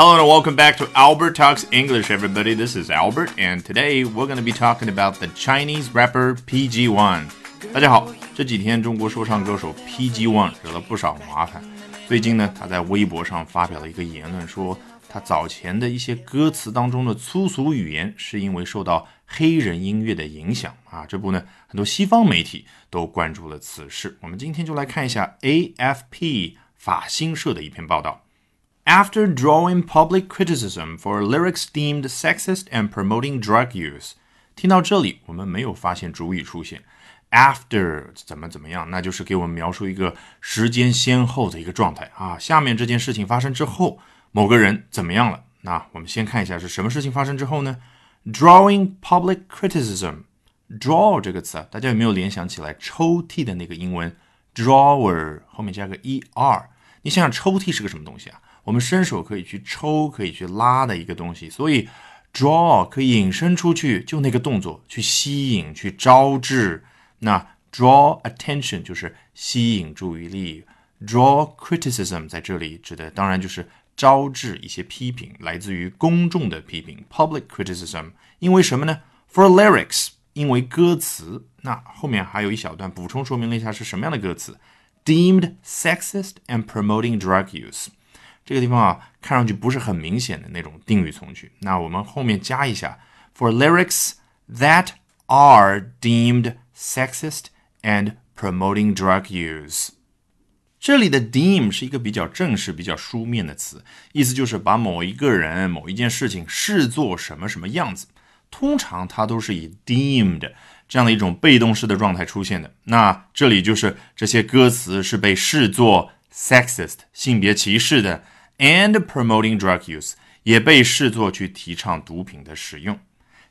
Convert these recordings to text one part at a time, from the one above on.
Hello and welcome back to Albert Talks English, everybody. This is Albert, and today we're going to be talking about the Chinese rapper PG One. 大家好，这几天中国说唱歌手 PG One 惹了不少麻烦。最近呢，他在微博上发表了一个言论，说他早前的一些歌词当中的粗俗语言是因为受到黑人音乐的影响啊。这不呢，很多西方媒体都关注了此事。我们今天就来看一下 AFP 法新社的一篇报道。After drawing public criticism for lyrics deemed sexist and promoting drug use。听到这里，我们没有发现主语出现。After 怎么怎么样，那就是给我们描述一个时间先后的一个状态啊。下面这件事情发生之后，某个人怎么样了？那我们先看一下是什么事情发生之后呢？Drawing public criticism。Draw 这个词啊，大家有没有联想起来抽屉的那个英文 drawer 后面加个 er？你想想抽屉是个什么东西啊？我们伸手可以去抽，可以去拉的一个东西，所以 draw 可以引申出去，就那个动作去吸引、去招致。那 draw attention 就是吸引注意力，draw criticism 在这里指的当然就是招致一些批评，来自于公众的批评 public criticism。因为什么呢？For lyrics，因为歌词。那后面还有一小段补充说明了一下是什么样的歌词，deemed sexist and promoting drug use。这个地方啊，看上去不是很明显的那种定语从句。那我们后面加一下，for lyrics that are deemed sexist and promoting drug use。这里的 deem 是一个比较正式、比较书面的词，意思就是把某一个人、某一件事情视作什么什么样子。通常它都是以 deemed 这样的一种被动式的状态出现的。那这里就是这些歌词是被视作 sexist 性别歧视的。And promoting drug use 也被视作去提倡毒品的使用。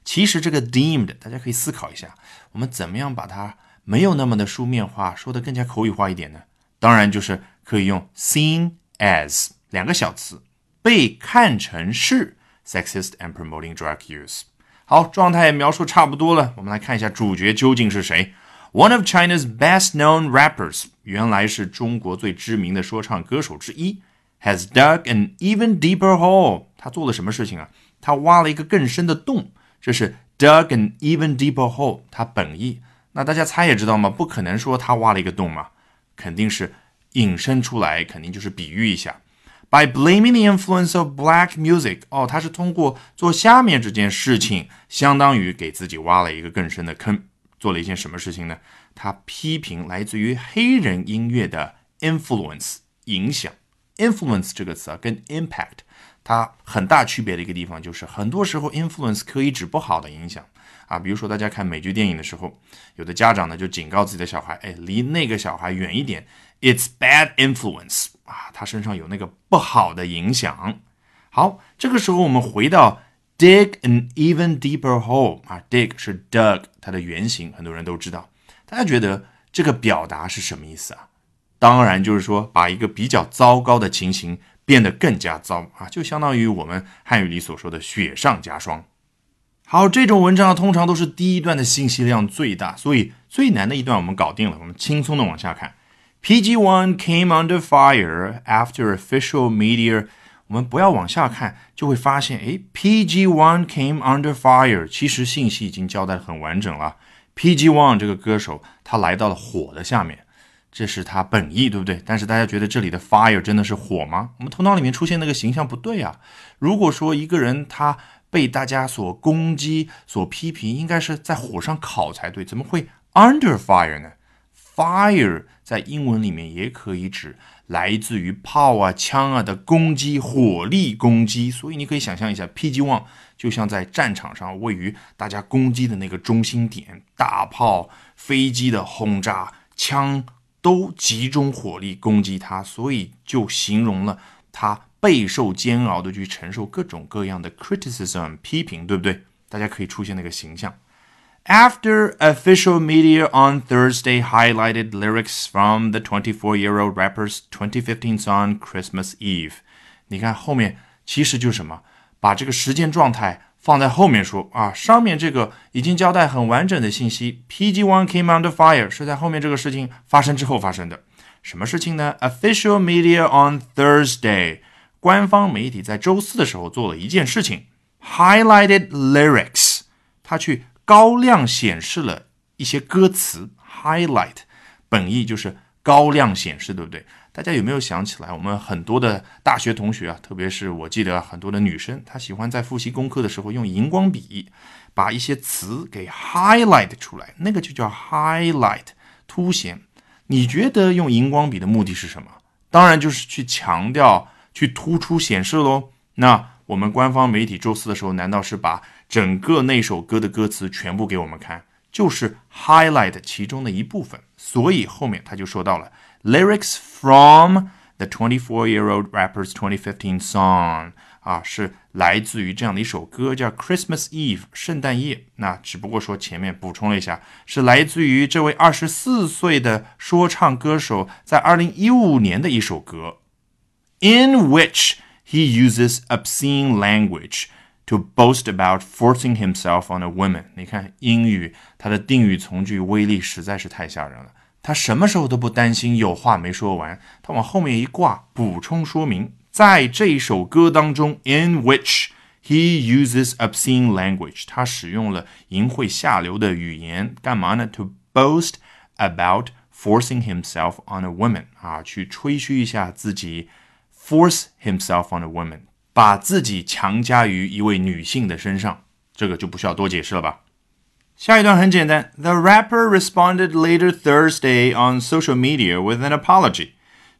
其实这个 deemed 大家可以思考一下，我们怎么样把它没有那么的书面化，说的更加口语化一点呢？当然就是可以用 seen as 两个小词，被看成是 sexist and promoting drug use。好，状态描述差不多了，我们来看一下主角究竟是谁。One of China's best-known rappers，原来是中国最知名的说唱歌手之一。Has dug an even deeper hole。他做了什么事情啊？他挖了一个更深的洞。这是 dug an even deeper hole，它本意。那大家猜也知道吗？不可能说他挖了一个洞嘛，肯定是引申出来，肯定就是比喻一下。By blaming the influence of black music，哦，他是通过做下面这件事情，相当于给自己挖了一个更深的坑。做了一件什么事情呢？他批评来自于黑人音乐的 influence 影响。Influence 这个词啊，跟 impact 它很大区别的一个地方就是，很多时候 influence 可以指不好的影响啊。比如说大家看美剧电影的时候，有的家长呢就警告自己的小孩，哎，离那个小孩远一点，it's bad influence 啊，他身上有那个不好的影响。好，这个时候我们回到 dig an even deeper hole 啊，dig 是 dug 它的原型，很多人都知道。大家觉得这个表达是什么意思啊？当然，就是说把一个比较糟糕的情形变得更加糟啊，就相当于我们汉语里所说的雪上加霜。好，这种文章通常都是第一段的信息量最大，所以最难的一段我们搞定了，我们轻松的往下看。PG One came under fire after official media。我们不要往下看，就会发现，诶 p g One came under fire，其实信息已经交代的很完整了。PG One 这个歌手，他来到了火的下面。这是他本意，对不对？但是大家觉得这里的 fire 真的是火吗？我们头脑里面出现那个形象不对啊。如果说一个人他被大家所攻击、所批评，应该是在火上烤才对，怎么会 under fire 呢？fire 在英文里面也可以指来自于炮啊、枪啊的攻击，火力攻击。所以你可以想象一下，PG One 就像在战场上位于大家攻击的那个中心点，大炮、飞机的轰炸、枪。都集中火力攻击他，所以就形容了他备受煎熬的去承受各种各样的 criticism 批评，对不对？大家可以出现那个形象。After official media on Thursday highlighted lyrics from the 24-year-old rapper's 2015 song Christmas Eve，你看后面其实就是什么，把这个时间状态。放在后面说啊，上面这个已经交代很完整的信息。PG One came under fire 是在后面这个事情发生之后发生的。什么事情呢？Official media on Thursday，官方媒体在周四的时候做了一件事情，highlighted lyrics，他去高亮显示了一些歌词，highlight 本意就是高亮显示，对不对？大家有没有想起来，我们很多的大学同学啊，特别是我记得很多的女生，她喜欢在复习功课的时候用荧光笔把一些词给 highlight 出来，那个就叫 highlight，凸显。你觉得用荧光笔的目的是什么？当然就是去强调、去突出显示喽。那我们官方媒体周四的时候，难道是把整个那首歌的歌词全部给我们看？就是 highlight 其中的一部分。所以后面他就说到了 lyrics from the 24-year-old rapper's 2015 song。啊，是来自于这样的一首歌，叫《Christmas Eve》圣诞夜。那只不过说前面补充了一下，是来自于这位二十四岁的说唱歌手在二零一五年的一首歌，in which he uses obscene language to boast about forcing himself on a woman。你看英语它的定语从句威力实在是太吓人了， 他什么时候都不担心有话没说完，他往后面一挂，补充说明。在这首歌当中，in which he uses obscene language，他使用了淫秽下流的语言，干嘛呢？To boast about forcing himself on a woman，啊，去吹嘘一下自己，force himself on a woman，把自己强加于一位女性的身上，这个就不需要多解释了吧。下一段很简单，The rapper responded later Thursday on social media with an apology。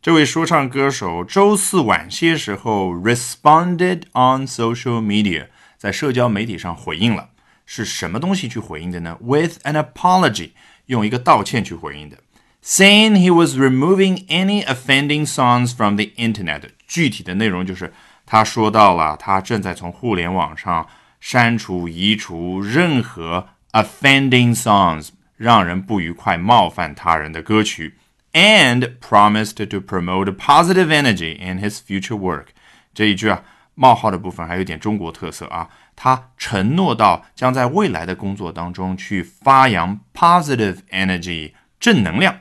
这位说唱歌手周四晚些时候 responded on social media，在社交媒体上回应了，是什么东西去回应的呢？With an apology，用一个道歉去回应的，saying he was removing any offending songs from the internet。具体的内容就是他说到了，他正在从互联网上删除、移除任何 offending songs，让人不愉快、冒犯他人的歌曲。and promised to promote positive energy in his future work。这一句啊，冒号的部分还有点中国特色啊。他承诺到将在未来的工作当中去发扬 positive energy 正能量。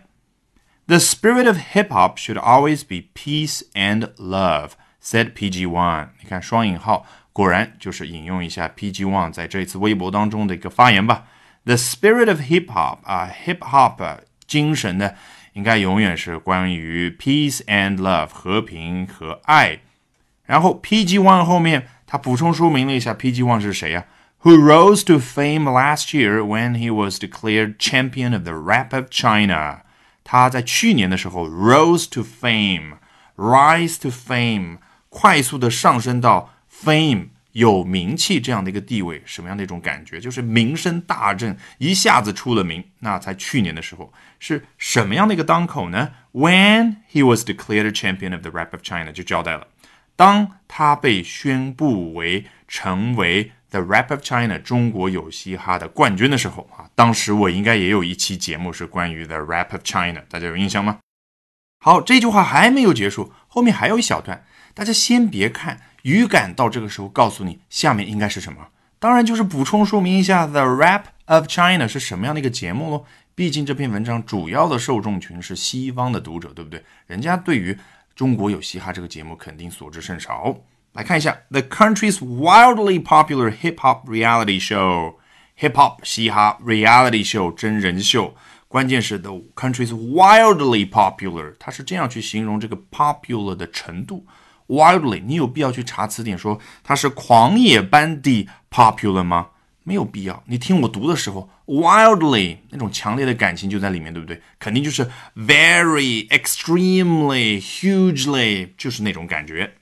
The spirit of hip hop should always be peace and love, said PG One。你看双引号，果然就是引用一下 PG One 在这一次微博当中的一个发言吧。The spirit of hip hop 啊，hip hop 精神呢？应该永远是关于 peace and love 和平和爱。然后 PG One 后面他补充说明了一下 PG One 是谁呀、啊、？Who rose to fame last year when he was declared champion of the rap of China？他在去年的时候 rose to fame，rise to fame， 快速的上升到 fame。有名气这样的一个地位，什么样的一种感觉？就是名声大振，一下子出了名。那在去年的时候，是什么样的一个当口呢？When he was declared champion of the rap of China，就交代了，当他被宣布为成为 the rap of China 中国有嘻哈的冠军的时候啊，当时我应该也有一期节目是关于 the rap of China，大家有印象吗？好，这句话还没有结束，后面还有一小段，大家先别看。语感到这个时候告诉你下面应该是什么，当然就是补充说明一下《The Rap of China》是什么样的一个节目喽。毕竟这篇文章主要的受众群是西方的读者，对不对？人家对于中国有嘻哈这个节目肯定所知甚少。来看一下 The country's wildly popular hip hop reality show，hip hop 嘻哈 reality show 真人秀，关键是 the country's wildly popular，它是这样去形容这个 popular 的程度。Wildly，你有必要去查词典说它是狂野般的 popular 吗？没有必要。你听我读的时候，wildly 那种强烈的感情就在里面，对不对？肯定就是 very extremely hugely，就是那种感觉。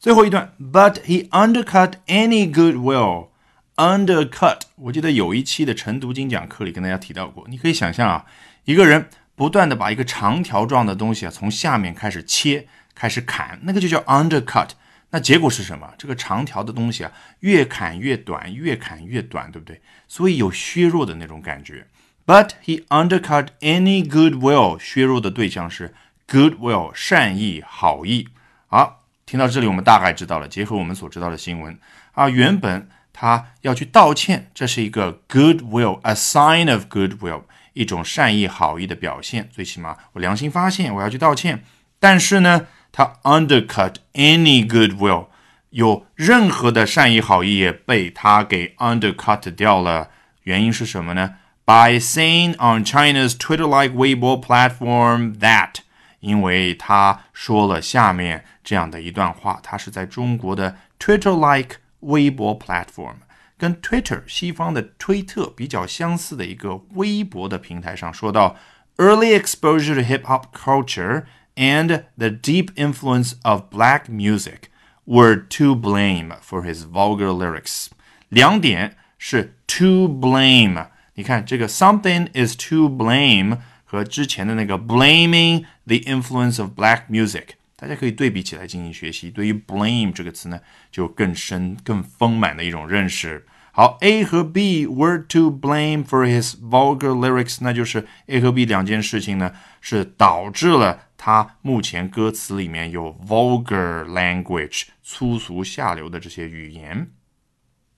最后一段，But he undercut any goodwill。undercut，我记得有一期的晨读精讲课里跟大家提到过。你可以想象啊，一个人不断的把一个长条状的东西啊从下面开始切。开始砍，那个就叫 undercut。那结果是什么？这个长条的东西啊，越砍越短，越砍越短，对不对？所以有削弱的那种感觉。But he undercut any goodwill。削弱的对象是 goodwill，善意、好意。好，听到这里，我们大概知道了。结合我们所知道的新闻啊，原本他要去道歉，这是一个 goodwill，a sign of goodwill，一种善意、好意的表现。最起码我良心发现，我要去道歉。但是呢？它 undercut any goodwill，有任何的善意好意也被它给 undercut 掉了。原因是什么呢？By saying on China's Twitter-like Weibo platform that，因为他说了下面这样的一段话，他是在中国的 Twitter-like 微博 platform，跟 Twitter 西方的推特比较相似的一个微博的平台上说到，early exposure to hip hop culture and the deep influence of black music were to blame for his vulgar lyrics。两点是 to blame。你看这个 something is to blame 和之前的那个 blaming the influence of black music，大家可以对比起来进行学习。对于 blame 这个词呢，就更深、更丰满的一种认识。好，A 和 B were to blame for his vulgar lyrics，那就是 A 和 B 两件事情呢，是导致了 他目前歌词里面有 vulgar language 粗俗下流的这些语言。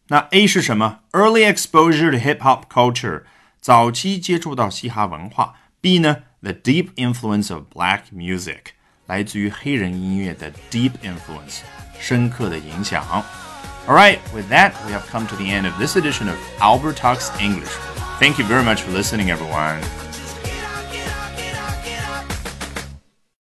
那 A 是什么？Early exposure to hip hop culture，早期接触到嘻哈文化。B 呢？The deep influence of black music，来自于黑人音乐的 deep influence，深刻的影响。All right, with that, we have come to the end of this edition of Albert Talks English. Thank you very much for listening, everyone.